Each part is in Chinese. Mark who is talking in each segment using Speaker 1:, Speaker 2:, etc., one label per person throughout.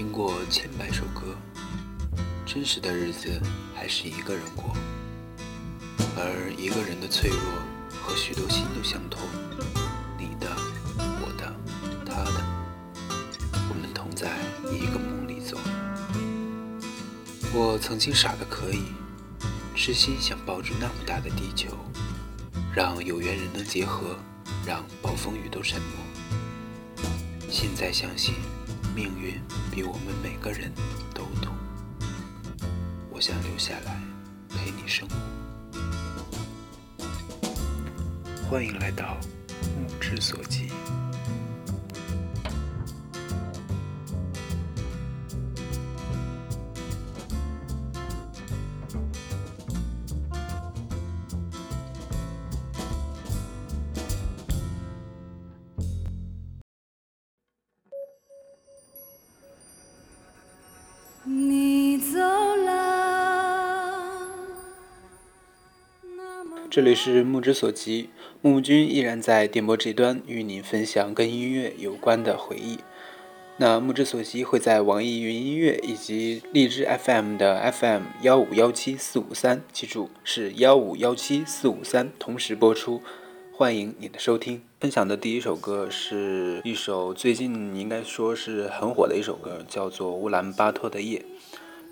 Speaker 1: 听过千百首歌，真实的日子还是一个人过，而一个人的脆弱和许多心都相通，你的、我的、他的，我们同在一个梦里走。我曾经傻的可以，痴心想抱住那么大的地球，让有缘人能结合，让暴风雨都沉默。现在相信。命运比我们每个人都懂，我想留下来陪你生活。欢迎来到目之所及。这里是目之所及，木木君依然在电波这端与您分享跟音乐有关的回忆。那目之所及会在网易云音乐以及荔枝 FM 的 FM 幺五幺七四五三，记住是幺五幺七四五三同时播出，欢迎你的收听。分享的第一首歌是一首最近应该说是很火的一首歌，叫做乌兰巴托的夜。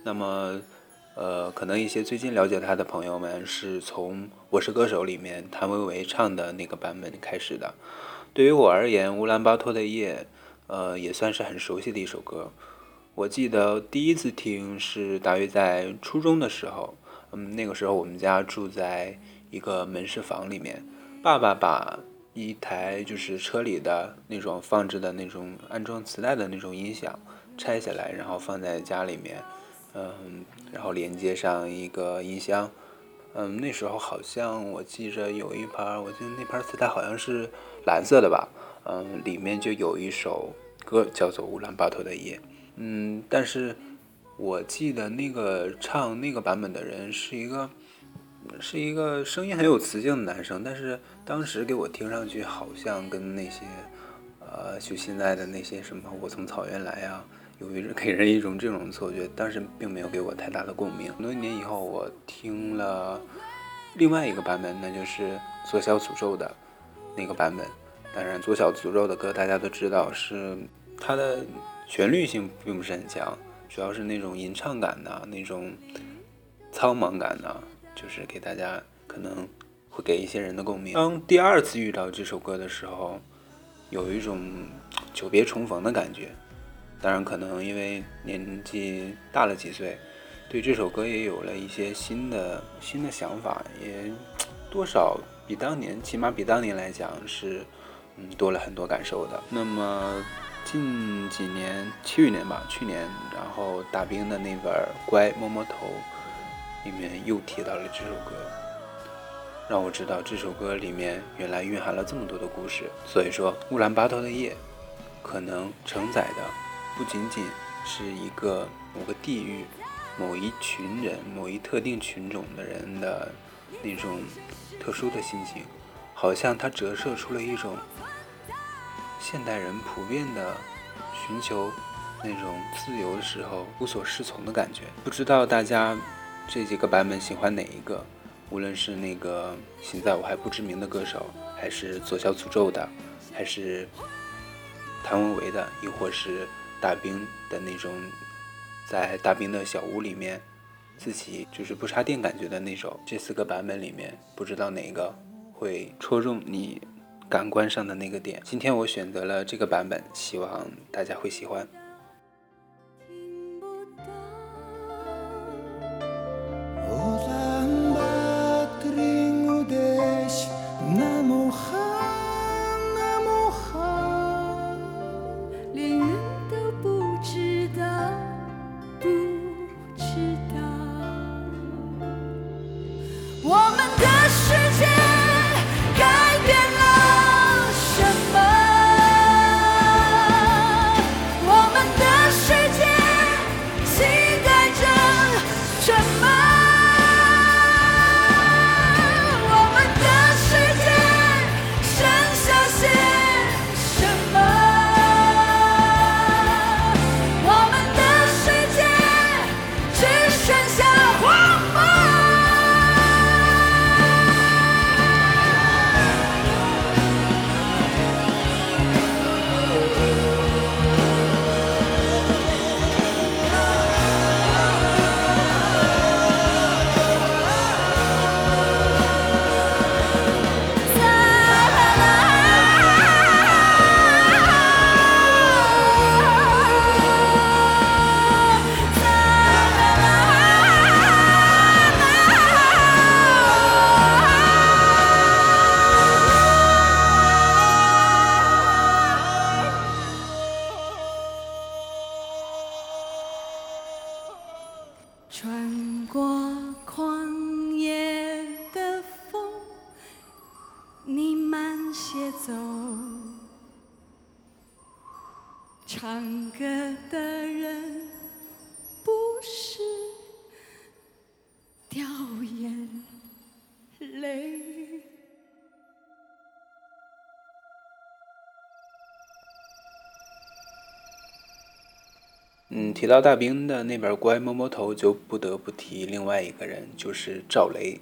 Speaker 1: 那么。呃，可能一些最近了解他的朋友们是从《我是歌手》里面谭维维唱的那个版本开始的。对于我而言，《乌兰巴托的夜》呃也算是很熟悉的一首歌。我记得第一次听是大约在初中的时候，嗯，那个时候我们家住在一个门市房里面，爸爸把一台就是车里的那种放置的那种安装磁带的那种音响拆下来，然后放在家里面。嗯，然后连接上一个音箱，嗯，那时候好像我记着有一盘，我记得那盘磁带好像是蓝色的吧，嗯，里面就有一首歌叫做《乌兰巴托的夜》，嗯，但是我记得那个唱那个版本的人是一个是一个声音很有磁性的男生，但是当时给我听上去好像跟那些呃，就现在的那些什么我从草原来呀。有一给人一种这种错觉，但是并没有给我太大的共鸣。很多年以后，我听了另外一个版本，那就是左小诅咒的那个版本。当然，左小诅咒的歌大家都知道，是它的旋律性并不是很强，主要是那种吟唱感呐，那种苍茫感呐，就是给大家可能会给一些人的共鸣。当第二次遇到这首歌的时候，有一种久别重逢的感觉。当然，可能因为年纪大了几岁，对这首歌也有了一些新的新的想法，也多少比当年，起码比当年来讲是，嗯，多了很多感受的。那么近几年，去年吧，去年，然后大兵的那本《乖摸摸头》里面又提到了这首歌，让我知道这首歌里面原来蕴含了这么多的故事。所以说，乌兰巴托的夜可能承载的。不仅仅是一个某个地域、某一群人、某一特定群种的人的那种特殊的心情，好像它折射出了一种现代人普遍的寻求那种自由的时候无所适从的感觉。不知道大家这几个版本喜欢哪一个？无论是那个现在我还不知名的歌手，还是左小诅咒的，还是谭维维的，亦或是。大兵的那种，在大兵的小屋里面，自己就是不插电感觉的那种。这四个版本里面，不知道哪个会戳中你感官上的那个点。今天我选择了这个版本，希望大家会喜欢。
Speaker 2: 唱歌的人不是掉眼泪。
Speaker 3: 嗯，提到大兵的那本《乖摸摸头》，就不得不提另外一个人，就是赵雷。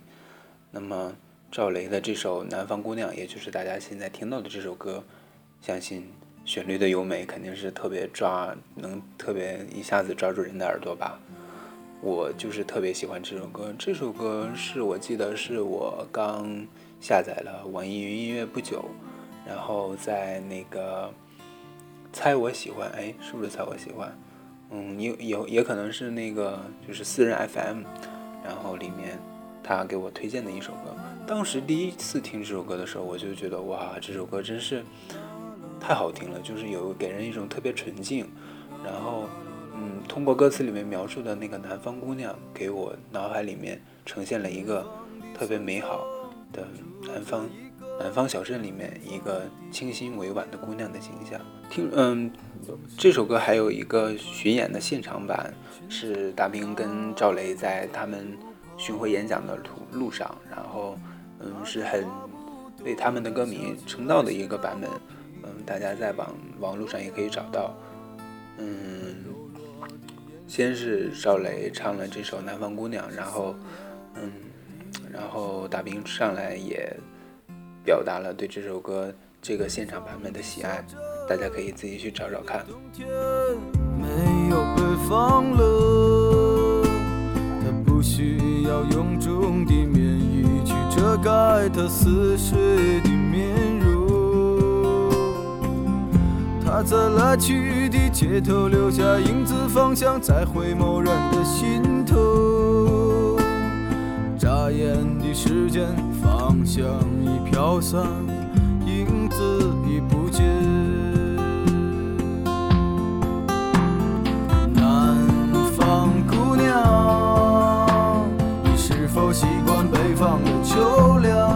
Speaker 3: 那么，赵雷的这首《南方姑娘》，也就是大家现在听到的这首歌，相信旋律的优美肯定是特别抓，能特别一下子抓住人的耳朵吧。我就是特别喜欢这首歌。这首歌是我记得是我刚下载了网易云音乐不久，然后在那个猜我喜欢，哎，是不是猜我喜欢？嗯，也有也可能是那个就是私人 FM，然后里面他给我推荐的一首歌。当时第一次听这首歌的时候，我就觉得哇，这首歌真是太好听了，就是有给人一种特别纯净，然后嗯，通过歌词里面描述的那个南方姑娘，给我脑海里面呈现了一个特别美好的南方。南方小镇里面一个清新委婉的姑娘的形象。听，嗯，这首歌还有一个巡演的现场版，是大兵跟赵雷在他们巡回演讲的途路上，然后，嗯，是很被他们的歌迷称道的一个版本。大家在网网络上也可以找到。嗯，先是赵雷唱了这首《南方姑娘》，然后，嗯，然后大兵上来也。表达了对这首歌这个现场版本的喜爱，大家可以自己去找找看。没有北方冷，不需要臃肿的棉衣去遮盖它似水的在来去的街头留下影子，方向在回眸人的心头。眨眼的时间，方向已飘散，影子已不见。南方姑娘，你是否习惯北方的秋凉？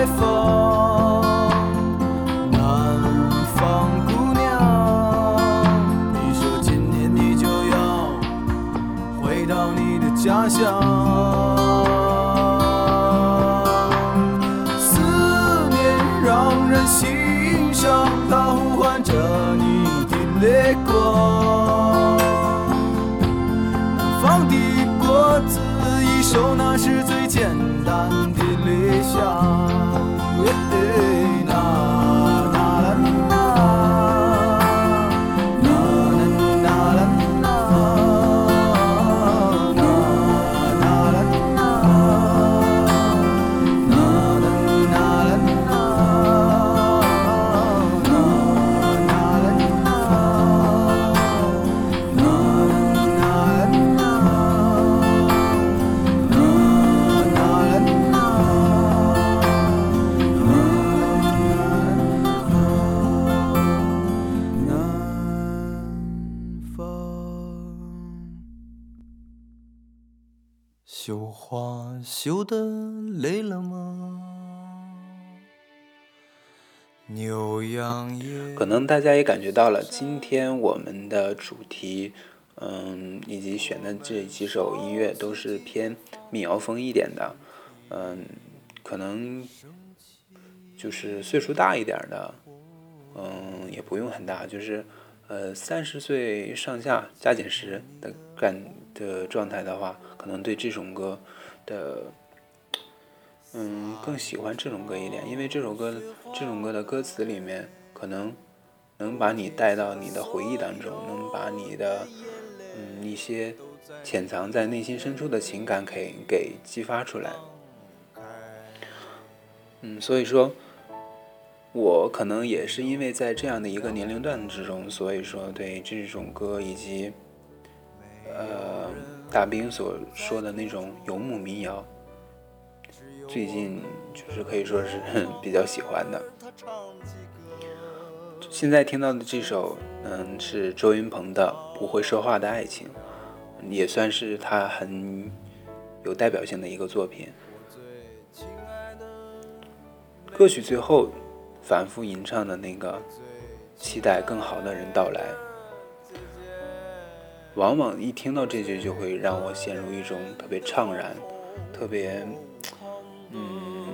Speaker 3: 北方南方姑娘你说今年你就要回到你的家乡思念让人心伤它呼唤着你的泪光南方的果子已熟那是
Speaker 1: 大家也感觉到了，今天我们的主题，嗯，以及选的这几首音乐都是偏民谣风一点的，嗯，可能就是岁数大一点的，嗯，也不用很大，就是呃三十岁上下加减十的感的状态的话，可能对这首歌的。嗯，更喜欢这种歌一点，因为这首歌这种歌的歌词里面，可能能把你带到你的回忆当中，能把你的嗯一些潜藏在内心深处的情感给给激发出来。嗯，所以说，我可能也是因为在这样的一个年龄段之中，所以说对这种歌以及呃大兵所说的那种游牧民谣。最近就是可以说是 比较喜欢的。现在听到的这首，嗯，是周云鹏的《不会说话的爱情》，也算是他很有代表性的一个作品。歌曲最后反复吟唱的那个“期待更好的人到来”，往往一听到这句，就会让我陷入一种特别怅然、特别。嗯，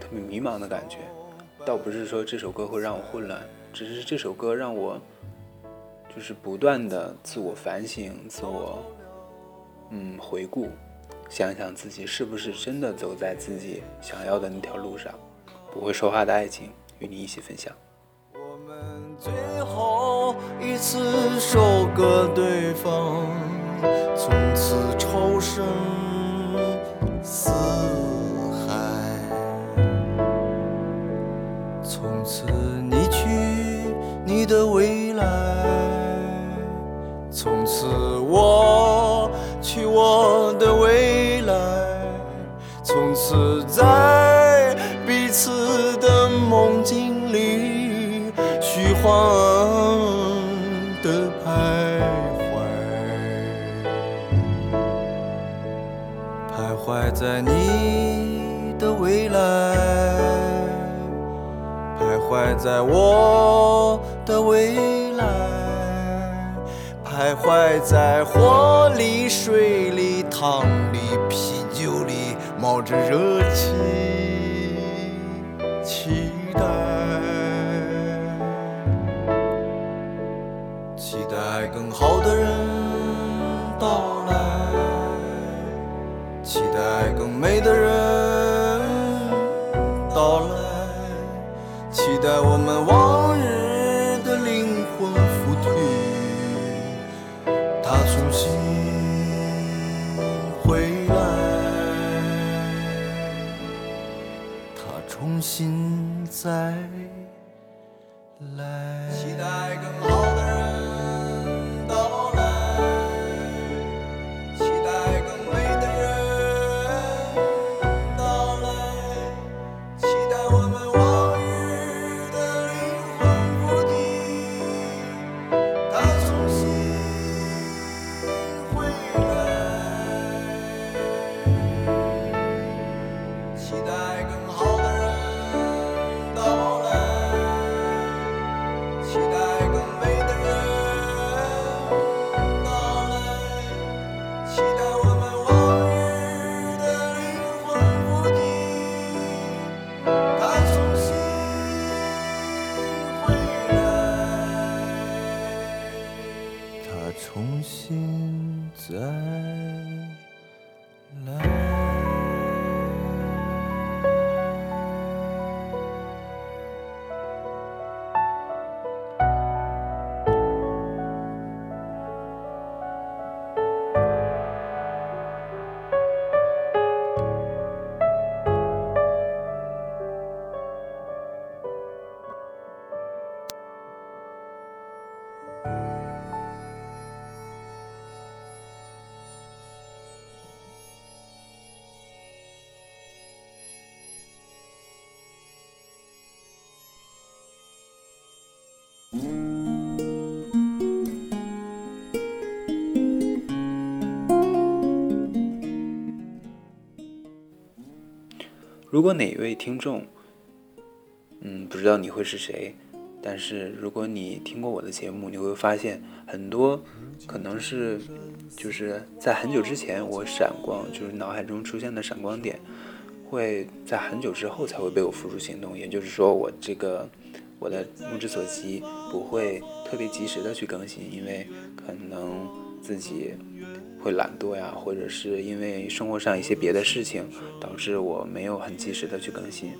Speaker 1: 特别迷茫的感觉，倒不是说这首歌会让我混乱，只是这首歌让我就是不断的自我反省、自我嗯回顾，想想自己是不是真的走在自己想要的那条路上。不会说话的爱情，与你一起分享。
Speaker 3: 我们最后一次收割对方，从此此你去你。的未来，从此我去我的未来，从此在彼此的梦境徊在我。的未来，徘徊在火里、水里、汤里、啤酒里，冒着热气，期待，期待更好的人到来，期待更美的人在我们忘
Speaker 1: 如果哪一位听众，嗯，不知道你会是谁，但是如果你听过我的节目，你会发现很多可能是就是在很久之前我闪光，就是脑海中出现的闪光点，会在很久之后才会被我付诸行动。也就是说，我这个我的目之所及不会特别及时的去更新，因为可能自己。会懒惰呀，或者是因为生活上一些别的事情，导致我没有很及时的去更新。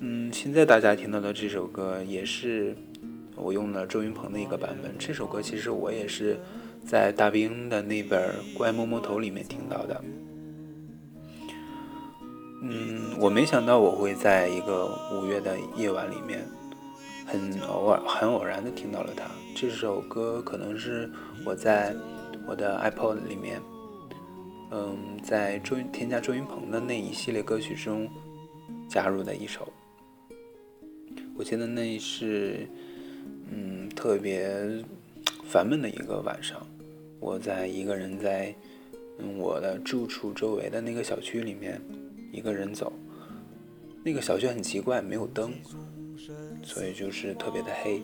Speaker 1: 嗯，现在大家听到的这首歌也是我用了周云鹏的一个版本。这首歌其实我也是在大兵的那本《怪摸摸头》里面听到的。嗯，我没想到我会在一个五月的夜晚里面，很偶尔、很偶然的听到了它。这首歌可能是我在。我的 iPod 里面，嗯，在周添加周云鹏的那一系列歌曲中加入的一首。我记得那是，嗯，特别烦闷的一个晚上，我在一个人在嗯我的住处周围的那个小区里面一个人走，那个小区很奇怪，没有灯，所以就是特别的黑。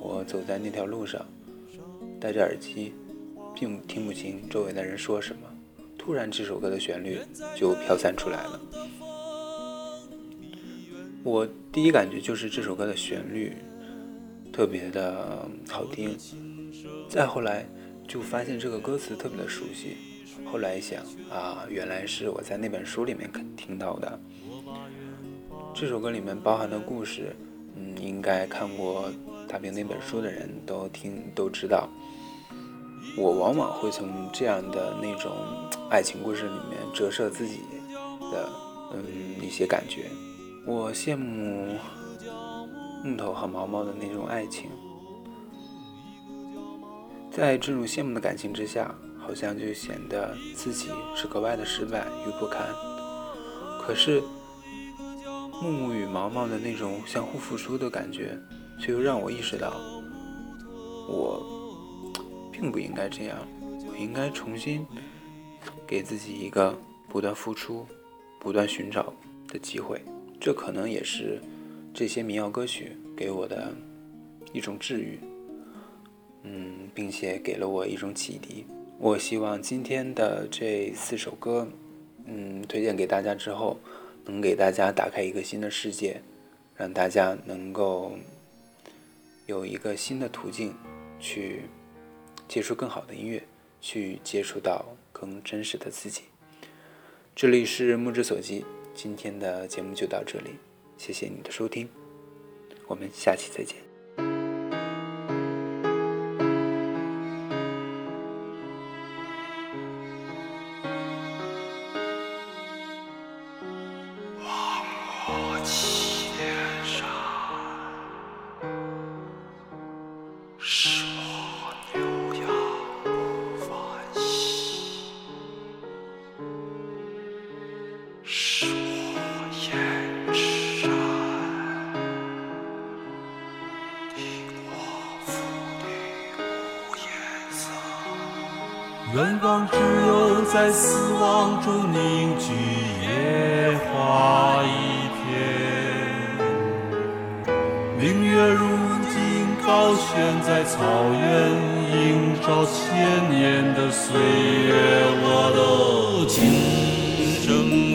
Speaker 1: 我走在那条路上，戴着耳机。并听不清周围的人说什么，突然这首歌的旋律就飘散出来了。我第一感觉就是这首歌的旋律特别的好听，再后来就发现这个歌词特别的熟悉。后来一想啊，原来是我在那本书里面听到的。这首歌里面包含的故事，嗯，应该看过大兵那本书的人都听都知道。我往往会从这样的那种爱情故事里面折射自己的嗯一些感觉。我羡慕木头和毛毛的那种爱情，在这种羡慕的感情之下，好像就显得自己是格外的失败与不堪。可是木木与毛毛的那种相互付出的感觉，却又让我意识到我。并不应该这样，我应该重新给自己一个不断付出、不断寻找的机会。这可能也是这些民谣歌曲给我的一种治愈，嗯，并且给了我一种启迪。我希望今天的这四首歌，嗯，推荐给大家之后，能给大家打开一个新的世界，让大家能够有一个新的途径去。接触更好的音乐，去接触到更真实的自己。这里是目之所及，今天的节目就到这里，谢谢你的收听，我们下期再见。
Speaker 4: 愿望只有在死亡中凝聚野花一片，明月如今高悬在草原，映照千年的岁月，我的今生。